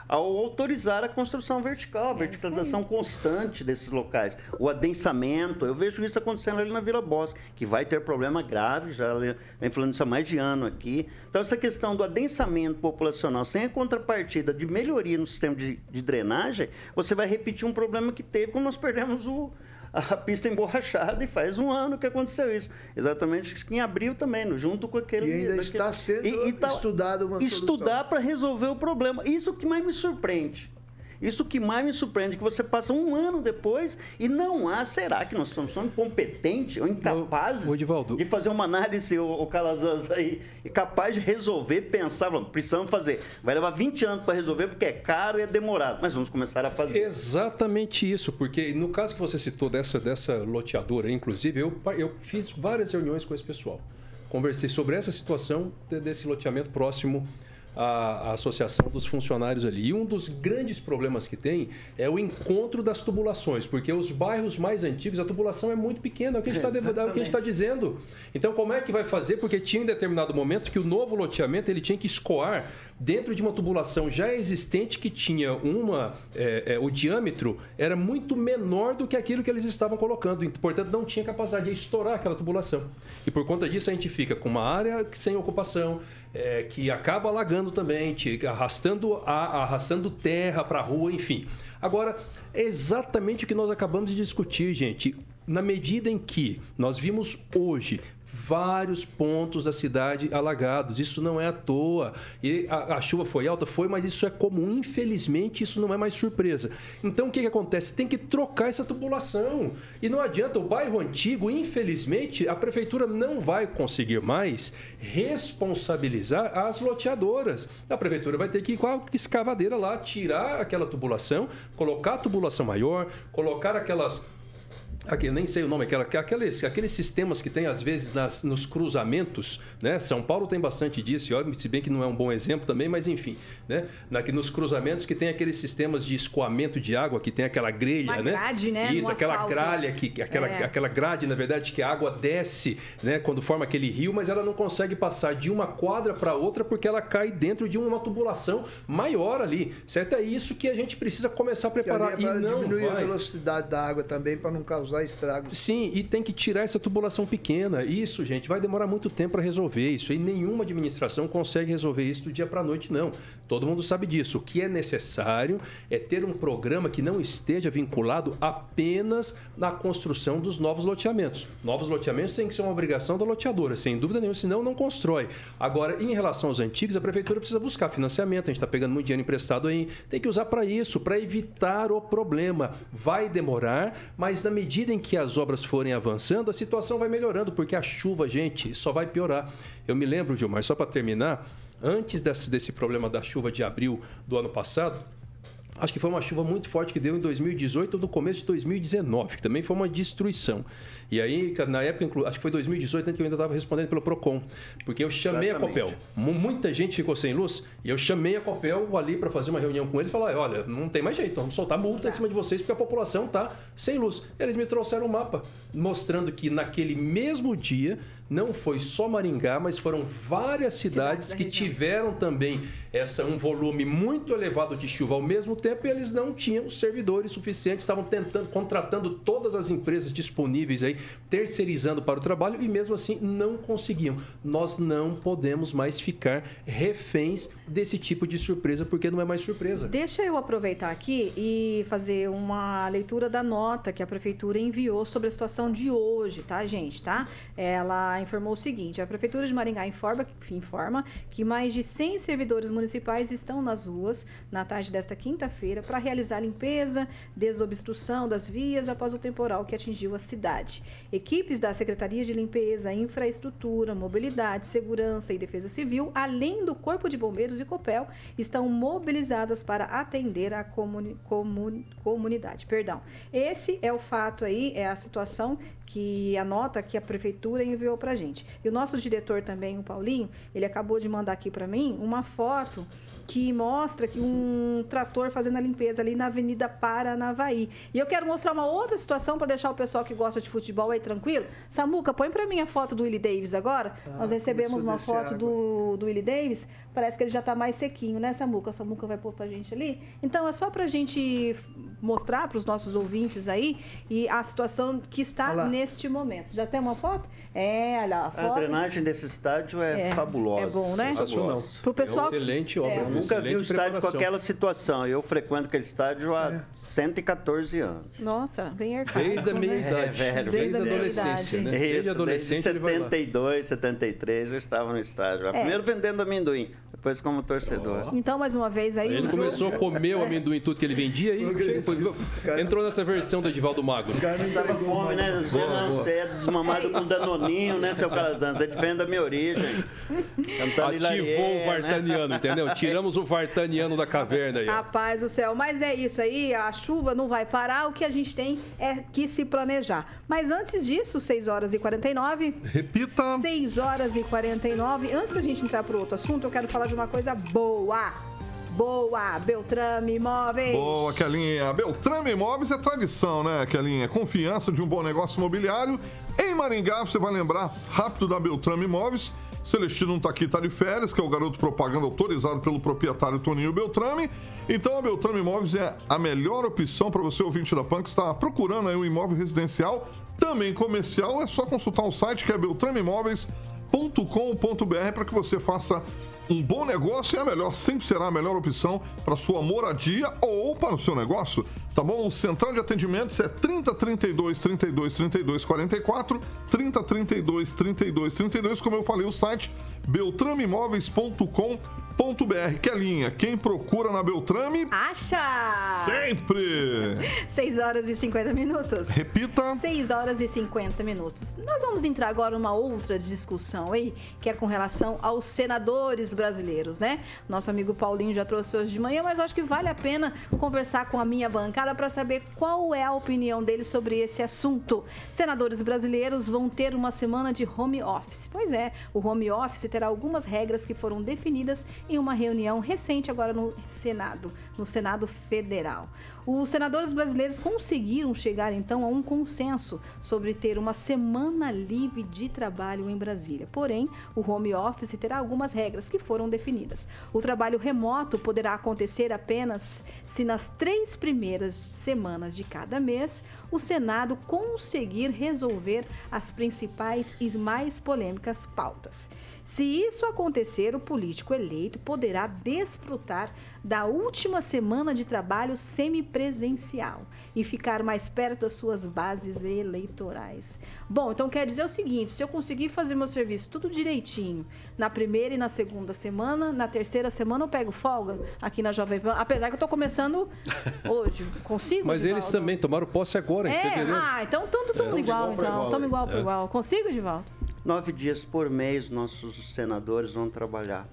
ao autorizar a construção vertical, a é verticalização constante desses locais. O adensamento, eu vejo isso acontecendo ali na Vila Bosque, que vai ter problema grave, já vem falando isso há mais de ano aqui. Então, essa questão do adensamento populacional sem a contrapartida de melhoria no sistema de, de drenagem, você vai repetir um problema que teve quando nós perdemos o, a pista emborrachada e faz um ano que aconteceu isso. Exatamente em abril também, junto com aquele. E ainda daquele, está sendo e, e tá, estudado uma Estudar para resolver o problema. Isso que mais me surpreende. Isso que mais me surpreende, é que você passa um ano depois e não há, será que nós somos, somos incompetentes ou incapazes de fazer uma análise, o, o Calazans aí, capaz de resolver, pensar, vamos, precisamos fazer. Vai levar 20 anos para resolver porque é caro e é demorado, mas vamos começar a fazer. Exatamente isso, porque no caso que você citou dessa, dessa loteadora, inclusive, eu, eu fiz várias reuniões com esse pessoal. Conversei sobre essa situação desse loteamento próximo a, a, associação dos funcionários ali. E um dos grandes problemas que tem é o encontro das tubulações, porque os bairros mais antigos, a tubulação é muito pequena, é o que a gente está é tá dizendo. Então, como é que vai fazer? Porque tinha em determinado momento que o novo loteamento ele tinha que escoar dentro de uma tubulação já existente que tinha uma é, é, o diâmetro era muito menor do que aquilo que eles estavam colocando, portanto não tinha capacidade de estourar aquela tubulação. E por conta disso a gente fica com uma área sem ocupação, é, que acaba alagando também, arrastando, a, arrastando terra para a rua, enfim. Agora, é exatamente o que nós acabamos de discutir, gente. Na medida em que nós vimos hoje vários pontos da cidade alagados. Isso não é à toa. E a, a chuva foi alta? Foi, mas isso é comum. Infelizmente, isso não é mais surpresa. Então, o que, que acontece? Tem que trocar essa tubulação. E não adianta, o bairro antigo, infelizmente, a prefeitura não vai conseguir mais responsabilizar as loteadoras. A prefeitura vai ter que ir com a escavadeira lá, tirar aquela tubulação, colocar a tubulação maior, colocar aquelas Aqui, nem sei o nome, aquela, aqueles, aqueles sistemas que tem às vezes nas, nos cruzamentos, né? São Paulo tem bastante disso, se bem que não é um bom exemplo também, mas enfim, né? Na, nos cruzamentos que tem aqueles sistemas de escoamento de água, que tem aquela grelha, Uma né? grade, né? Isso, No aquela asfalto. gralha, que, aquela, É. aquela grade, na verdade, que a água desce, né? Quando forma aquele rio, mas ela não consegue passar de uma quadra para outra porque ela cai dentro de uma tubulação maior ali, certo? É isso que a gente precisa começar a preparar. e não diminuir a vai. velocidade da água também, para não causar estragos. Sim, e tem que tirar essa tubulação pequena. Isso, gente, vai demorar muito tempo para resolver isso. E nenhuma administração consegue resolver isso do dia para a noite, não. Todo mundo sabe disso. O que é necessário é ter um programa que não esteja vinculado apenas na construção dos novos loteamentos. Novos loteamentos têm que ser uma obrigação da loteadora, sem dúvida nenhuma, senão não constrói. Agora, em relação aos antigos, a prefeitura precisa buscar financiamento. A gente está pegando muito dinheiro emprestado aí. Tem que usar para isso, para evitar o problema. Vai demorar, mas na medida em que as obras forem avançando, a situação vai melhorando, porque a chuva, gente, só vai piorar. Eu me lembro, Gilmar, só para terminar, antes desse, desse problema da chuva de abril do ano passado, Acho que foi uma chuva muito forte que deu em 2018 ou no começo de 2019, que também foi uma destruição. E aí, na época, acho que foi 2018, né, que eu ainda estava respondendo pelo PROCON. Porque eu chamei Exatamente. a Copel. Mu- Muita gente ficou sem luz e eu chamei a Copel ali para fazer uma reunião com eles e falar: olha, não tem mais jeito, vamos soltar multa em cima de vocês porque a população está sem luz. Eles me trouxeram um mapa mostrando que naquele mesmo dia não foi só Maringá, mas foram várias cidades da que tiveram também essa, um volume muito elevado de chuva ao mesmo tempo e eles não tinham servidores suficientes, estavam tentando, contratando todas as empresas disponíveis aí, terceirizando para o trabalho e mesmo assim não conseguiam. Nós não podemos mais ficar reféns desse tipo de surpresa, porque não é mais surpresa. Deixa eu aproveitar aqui e fazer uma leitura da nota que a prefeitura enviou sobre a situação de hoje, tá, gente? Tá? Ela informou o seguinte: a prefeitura de Maringá informa, informa que mais de 100 servidores municipais estão nas ruas na tarde desta quinta-feira para realizar limpeza, desobstrução das vias após o temporal que atingiu a cidade. Equipes da Secretaria de Limpeza, Infraestrutura, Mobilidade, Segurança e Defesa Civil, além do Corpo de Bombeiros e Copel, estão mobilizadas para atender a comuni- comu- comunidade. Perdão. Esse é o fato aí, é a situação que a nota que a prefeitura enviou para gente. E o nosso diretor também, o Paulinho, ele acabou de mandar aqui para mim uma foto que mostra que um trator fazendo a limpeza ali na Avenida Paranavaí. E eu quero mostrar uma outra situação para deixar o pessoal que gosta de futebol aí tranquilo. Samuca, põe para mim a foto do Willie Davis agora. Ah, Nós recebemos a uma foto água. do, do Willie Davis. Parece que ele já está mais sequinho, né, Samuca? A Samuca vai pôr pra gente ali. Então é só pra gente mostrar para os nossos ouvintes aí e a situação que está Olha lá. neste momento. Já tem uma foto? É, olha lá, a A foto. drenagem desse estádio é, É, fabulosa. é bom, né? Sensacional. Pro pessoal- É excelente obra. É. Eu nunca excelente vi o estádio com aquela situação. Eu frequento aquele estádio há É. 114 anos. Nossa, bem arcaico. Desde a né? meia É, idade. velho, desde a velho. adolescência, né? Isso, Desde adolescente desde ele vai lá. 72, 73 eu estava no estádio. É. Primeiro vendendo amendoim, depois como torcedor. Então, mais uma vez aí. Ele começou a comer o amendoim tudo que ele vendia e depois entrou nessa versão do Edivaldo Magro. O cara não Passava entregou fome, né? Você não você é desmamado com danoninho, né, seu Calazans? Você defende a minha origem. Cantando Ativou o Vartaniano, entendeu? Tiramos o Vartaniano da caverna aí. Rapaz do céu, mas é isso aí, a chuva não vai parar, o que a gente tem é que se planejar. Mas antes disso, 6 horas e 49, Repita. 6 horas e 49, antes da gente entrar para outro assunto, eu quero falar de uma coisa boa. Boa, Beltrame Imóveis. Boa, Kelinha. Beltrame Imóveis é tradição, né, Kelinha? Confiança de um bom negócio imobiliário. Em Maringá, você vai lembrar rápido da Beltrame Imóveis. Celestino não tá aqui, tá de férias, que é o garoto propaganda autorizado pelo proprietário Toninho Beltrame. Então a Beltrame Imóveis é a melhor opção para você, ouvinte da PAN, que está procurando aí um imóvel residencial, também comercial. É só consultar o site que é beltrameimóveis.com.br para que você faça um bom negócio e a melhor, sempre será a melhor opção para sua moradia ou para o seu negócio. Tá bom? O central de atendimentos é 30 32 32 32 44, 30 32 32 32, como eu falei, o site beltramimóveis.com.br. Que é linha, quem procura na Beltrame Acha! sempre. 6 horas e 50 minutos. Repita. 6 horas e 50 minutos. Nós vamos entrar agora numa outra discussão aí, que é com relação aos senadores brasileiros, né? Nosso amigo Paulinho já trouxe hoje de manhã, mas eu acho que vale a pena conversar com a minha bancada para saber qual é a opinião deles sobre esse assunto. Senadores brasileiros vão ter uma semana de home office. Pois é, o home office terá algumas regras que foram definidas em uma reunião recente agora no Senado, no Senado Federal. Os senadores brasileiros conseguiram chegar então a um consenso sobre ter uma semana livre de trabalho em Brasília. Porém, o home office terá algumas regras que foram definidas. O trabalho remoto poderá acontecer apenas se nas três primeiras semanas de cada mês o Senado conseguir resolver as principais e mais polêmicas pautas. Se isso acontecer, o político eleito poderá desfrutar da última semana de trabalho semipresencial e ficar mais perto das suas bases eleitorais. Bom, então quer dizer o seguinte: se eu conseguir fazer meu serviço tudo direitinho, na primeira e na segunda semana, na terceira semana eu pego folga aqui na Jovem Pan, apesar que eu estou começando hoje. Consigo? Mas Divaldo? eles também tomaram posse agora, em É, fevereiro. ah, então estamos É, igual, igual então. igual, Estamos igual para É. igual. Consigo, Divaldo? Nove dias por mês nossos senadores vão trabalhar.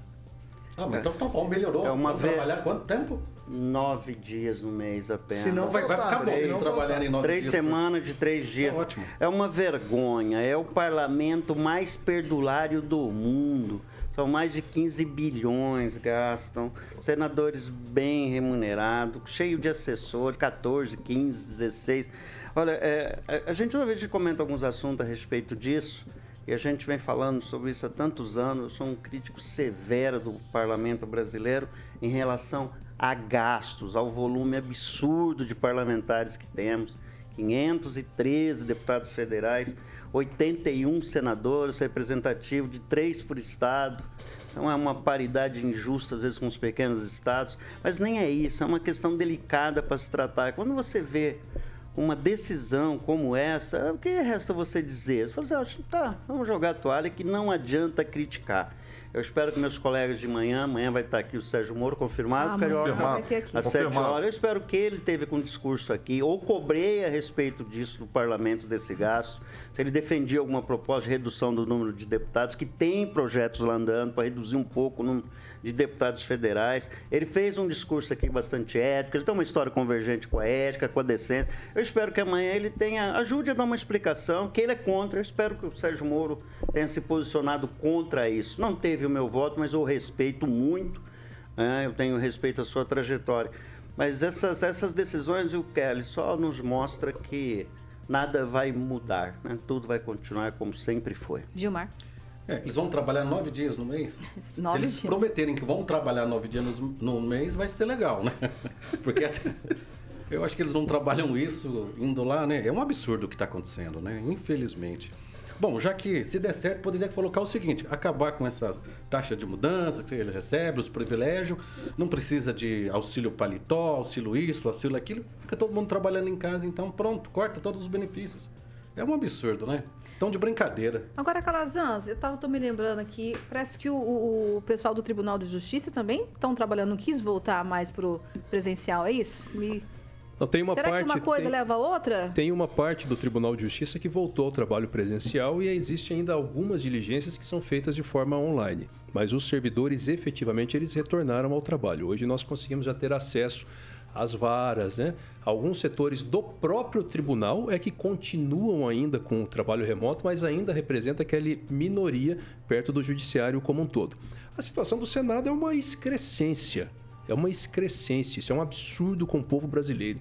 Ah, mas então tá bom, melhorou. É uma Vamos vez- trabalhar quanto tempo? Nove dias no mês apenas. Se não Vai, vai ficar bom Três- eles trabalharem em nove Três dias. né? semanas de três dias. ótimo. É uma vergonha. É o parlamento mais perdulário do mundo. São mais de 15 bilhões gastam. Senadores bem remunerados, cheio de assessores, 14, 15, 16. Olha, é, a- a gente uma vez comenta alguns assuntos a respeito disso. E a gente vem falando sobre isso há tantos anos. Eu sou um crítico severo do parlamento brasileiro em relação a gastos, ao volume absurdo de parlamentares que temos. 513 deputados federais, 81 senadores, representativo de três por estado. Então é uma paridade injusta, às vezes, com os pequenos estados. Mas nem é isso, é uma questão delicada para se tratar. Quando você vê uma decisão como essa, o que resta você dizer? Você fala assim, "Ah, tá, vamos jogar a toalha que não adianta criticar. Eu espero que meus colegas de manhã, amanhã vai estar aqui o Sérgio Moro, confirmado, Ah, Carioca, vai aqui. às sete Confirmado. horas. Eu espero que ele teve com um discurso aqui, ou cobrei a respeito disso do parlamento, desse gasto, se ele defendia alguma proposta de redução do número de deputados, que tem projetos lá andando para reduzir um pouco o número de deputados federais. Ele fez um discurso aqui bastante ético, ele tem uma história convergente com a ética, com a decência. Eu espero que amanhã ele tenha, ajude a dar uma explicação, que ele é contra. Eu espero que o Sérgio Moro tenha se posicionado contra isso. Não teve o meu voto, mas eu o respeito muito. né? eu tenho respeito à sua trajetória. Mas essas, essas decisões, o Kelly, só nos mostra que nada vai mudar, né? tudo vai continuar como sempre foi. Gilmar. É, eles vão trabalhar nove dias no mês? Nove Se eles dias. prometerem que vão trabalhar nove dias no, no mês, vai ser legal, né? Porque eu acho que eles não trabalham isso indo lá, né? É um absurdo o que está acontecendo, né? Infelizmente. Bom, já que se der certo, poderia colocar o seguinte: acabar com essa taxa de mudança que ele recebe, os privilégios, não precisa de auxílio paletó, auxílio isso, auxílio aquilo, fica todo mundo trabalhando em casa, então pronto, corta todos os benefícios. É um absurdo, né? Então, de brincadeira. Agora, Calazans, eu tava, tô me lembrando aqui, parece que o, o- o pessoal do Tribunal de Justiça também estão trabalhando, não quis voltar mais pro presencial, é isso? Me- Não, tem uma Será parte, que uma coisa tem, leva a outra? tem uma parte do Tribunal de Justiça que voltou ao trabalho presencial e existem ainda algumas diligências que são feitas de forma online. Mas os servidores, efetivamente, eles retornaram ao trabalho. Hoje nós conseguimos já ter acesso às varas, né? Alguns setores do próprio tribunal é que continuam ainda com o trabalho remoto, mas ainda representa aquela minoria perto do judiciário como um todo. A situação do Senado é uma excrescência. É uma excrescência, isso é um absurdo com o povo brasileiro.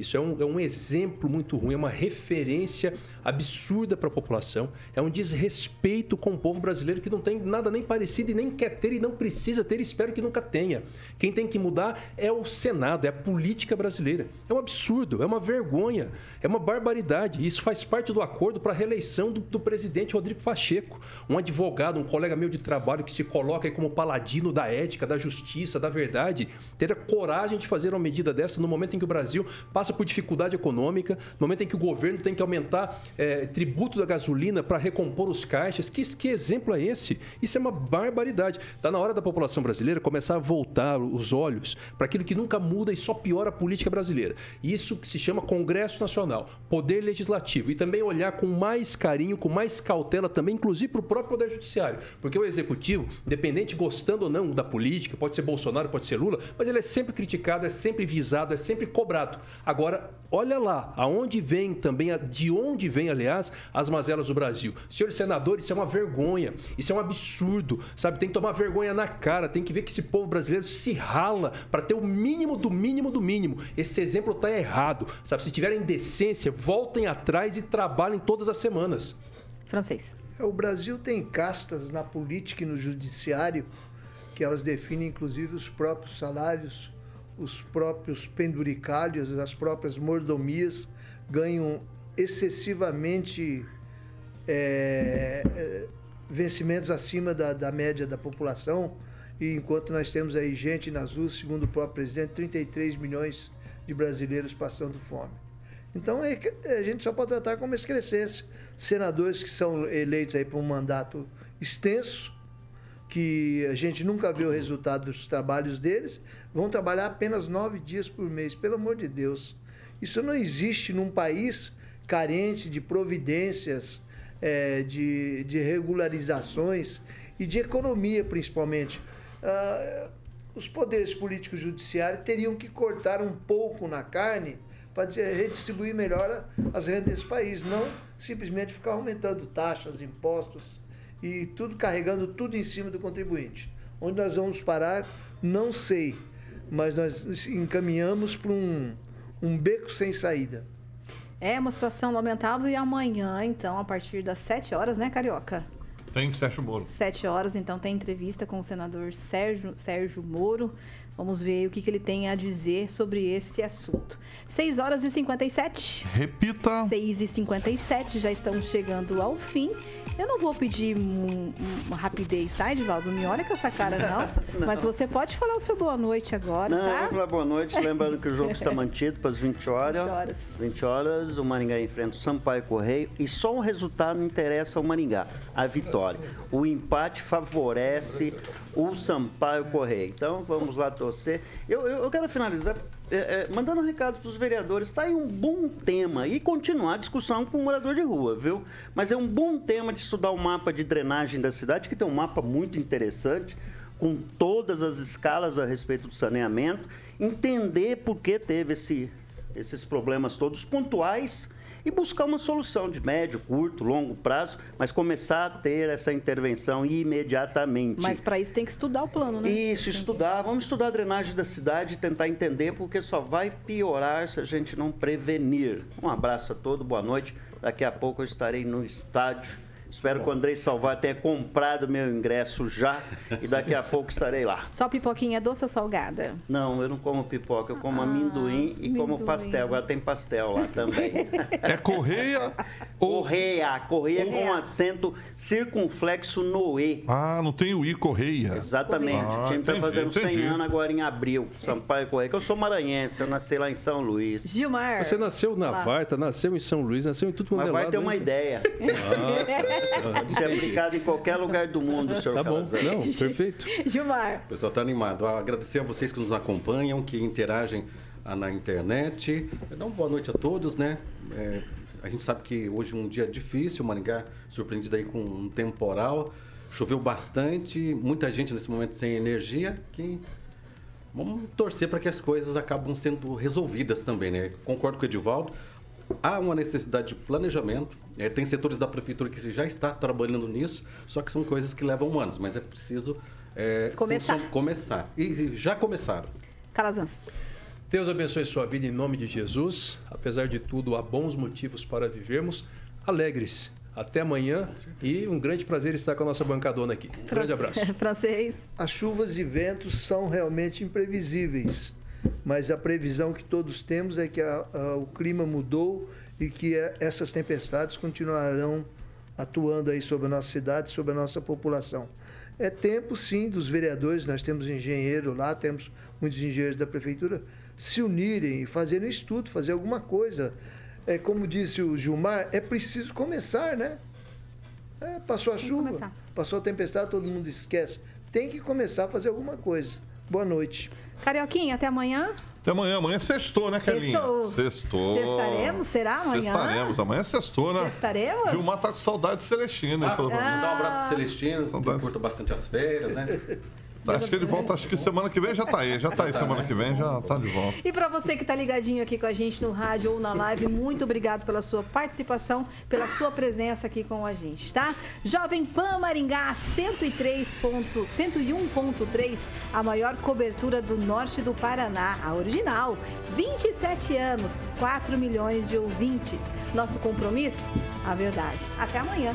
Isso é um, é um exemplo muito ruim, é uma referência absurda para a população, é um desrespeito com o povo brasileiro que não tem nada nem parecido e nem quer ter e não precisa ter e espero que nunca tenha. Quem tem que mudar é o Senado, é a política brasileira. É um absurdo, é uma vergonha, é uma barbaridade. Isso faz parte do acordo para a reeleição do, do presidente Rodrigo Pacheco, um advogado, um colega meu de trabalho que se coloca aí como paladino da ética, da justiça, da verdade, ter a coragem de fazer uma medida dessa no momento em que o Brasil passa passa por dificuldade econômica, no momento em que o governo tem que aumentar é, tributo da gasolina para recompor os caixas. Que, que exemplo é esse? Isso é uma barbaridade. Está na hora da população brasileira começar a voltar os olhos para aquilo que nunca muda e só piora a política brasileira. Isso que se chama Congresso Nacional, Poder Legislativo. E também olhar com mais carinho, com mais cautela também, inclusive para o próprio Poder Judiciário. Porque o Executivo, independente gostando ou não da política, pode ser Bolsonaro, pode ser Lula, mas ele é sempre criticado, é sempre visado, é sempre cobrado. Agora, olha lá, aonde vem também, de onde vem, aliás, as mazelas do Brasil. Senhores senadores, isso é uma vergonha, isso é um absurdo, sabe? Tem que tomar vergonha na cara, tem que ver que esse povo brasileiro se rala para ter o mínimo do mínimo do mínimo. Esse exemplo está errado, sabe? Se tiverem decência, voltem atrás e trabalhem todas as semanas. Francês. É, o Brasil tem castas na política e no judiciário que elas definem inclusive os próprios salários, os próprios penduricalhos, as próprias mordomias ganham excessivamente é, é, vencimentos acima da, da média da população. E enquanto nós temos aí gente nas ruas, segundo o próprio presidente, 33 milhões de brasileiros passando fome. Então é, a gente só pode tratar como excrescência. Senadores que são eleitos aí para um mandato extenso, que a gente nunca vê o resultado dos trabalhos deles, vão trabalhar apenas nove dias por mês. Pelo amor de Deus. Isso não existe num país carente de providências, é, de, de regularizações e de economia, principalmente. Ah, os poderes políticos judiciários teriam que cortar um pouco na carne para redistribuir melhor as rendas desse país, não simplesmente ficar aumentando taxas, impostos e tudo carregando tudo em cima do contribuinte. Onde nós vamos parar, não sei, mas nós encaminhamos para um, um beco sem saída. É uma situação lamentável e amanhã, então, a partir das 7 horas, né, Carioca? Tem Sérgio Moro. 7 horas, então, tem entrevista com o senador Sérgio, Sérgio Moro. Vamos ver o que, que ele tem a dizer sobre esse assunto. 6 horas e 57. Repita. 6 e 57, já estamos chegando ao fim. Eu não vou pedir um, uma rapidez, tá, Edivaldo? Não me olha com essa cara, não. não. Mas você pode falar o seu boa noite agora, não, tá? Não, vou falar boa noite. Lembrando que o jogo está mantido para as 20 horas. 20 horas. 20 horas, o Maringá enfrenta o Sampaio Correio. E só um resultado interessa ao Maringá, a vitória. O empate favorece o Sampaio Correio. Então, vamos lá torcer. Eu, eu, eu quero finalizar é, é, mandando um recado para os vereadores, está aí um bom tema e continuar a discussão com o morador de rua, viu? Mas é um bom tema de estudar o mapa de drenagem da cidade, que tem um mapa muito interessante, com todas as escalas a respeito do saneamento, entender por que teve esse, esses problemas todos pontuais e buscar uma solução de médio, curto, longo prazo, mas começar a ter essa intervenção imediatamente. Mas para isso tem que estudar o plano, né? Isso, estudar. Vamos estudar a drenagem da cidade, tentar entender, porque só vai piorar se a gente não prevenir. Um abraço a todos, boa noite. Daqui a pouco eu estarei no estádio Espero que o Andrei Salvar tenha comprado meu ingresso já e daqui a pouco estarei lá. Só pipoquinha doce ou salgada? Não, eu não como pipoca, eu como ah, amendoim e amendoim. como pastel. Agora tem pastel lá também. É correia ou... Correia, correia, com acento circunflexo no E. Ah, não tem o I, correia. Exatamente. Ah, o time está fazendo 100 entendi. anos agora em abril. Sampaio Correia, que eu sou maranhense, eu nasci lá em São Luís. Gilmar. Você nasceu na lá. Varta, nasceu em São Luís, nasceu em tudo quanto Mas é vai ter uma ideia. Ah. Pode ser aplicado em qualquer lugar do mundo, senhor Tá bom, não, perfeito. Gilmar. O pessoal está animado. Agradecer a vocês que nos acompanham, que interagem ah, na internet. Dar uma boa noite a todos, né? É, a gente sabe que hoje é um dia difícil, Maringá surpreendido aí com um temporal. Choveu bastante, muita gente nesse momento sem energia, que vamos torcer para que as coisas acabam sendo resolvidas também, né? Concordo com o Edivaldo há uma necessidade de planejamento. É, tem setores da prefeitura que já está trabalhando nisso, só que são coisas que levam anos, mas é preciso é, começar. Sim, começar. E já começaram. Calazans. Deus abençoe sua vida em nome de Jesus. Apesar de tudo, há bons motivos para vivermos. Alegres. Até amanhã e um grande prazer estar com a nossa bancadona aqui. Um grande abraço. Francês. As chuvas e ventos são realmente imprevisíveis mas a previsão que todos temos é que a, a, o clima mudou e que a, essas tempestades continuarão atuando aí sobre a nossa cidade, sobre a nossa população. É tempo, sim, dos vereadores, nós temos engenheiro lá, temos muitos engenheiros da prefeitura, se unirem e fazerem um estudo, fazer alguma coisa. É, como disse o Gilmar, é preciso começar, né? É, passou a chuva, começar. passou a tempestade, todo mundo esquece. Tem que começar a fazer alguma coisa. Boa noite. Carioquinha, até amanhã. Até amanhã. Amanhã é sextou, né, Kelinha? Sextou. Sextou. Sextaremos? Será amanhã? Sextaremos. Amanhã é sextou, né? Sextaremos? Gilmar tá com saudade de Celestino. ele Ah, falou pra mim. Mandar um abraço pro Celestino, que Saudades. curta bastante as férias, né? Tá, acho que ele volta, acho que semana que vem já tá aí. Já tá aí semana que vem, já tá de volta. E para você que está ligadinho aqui com a gente no rádio ou na live, muito obrigado pela sua participação, pela sua presença aqui com a gente, tá? Jovem Pan Maringá 103. ponto- 101.3, a maior cobertura do norte do Paraná, a original. 27 anos, 4 milhões de ouvintes. Nosso compromisso? A verdade. Até amanhã.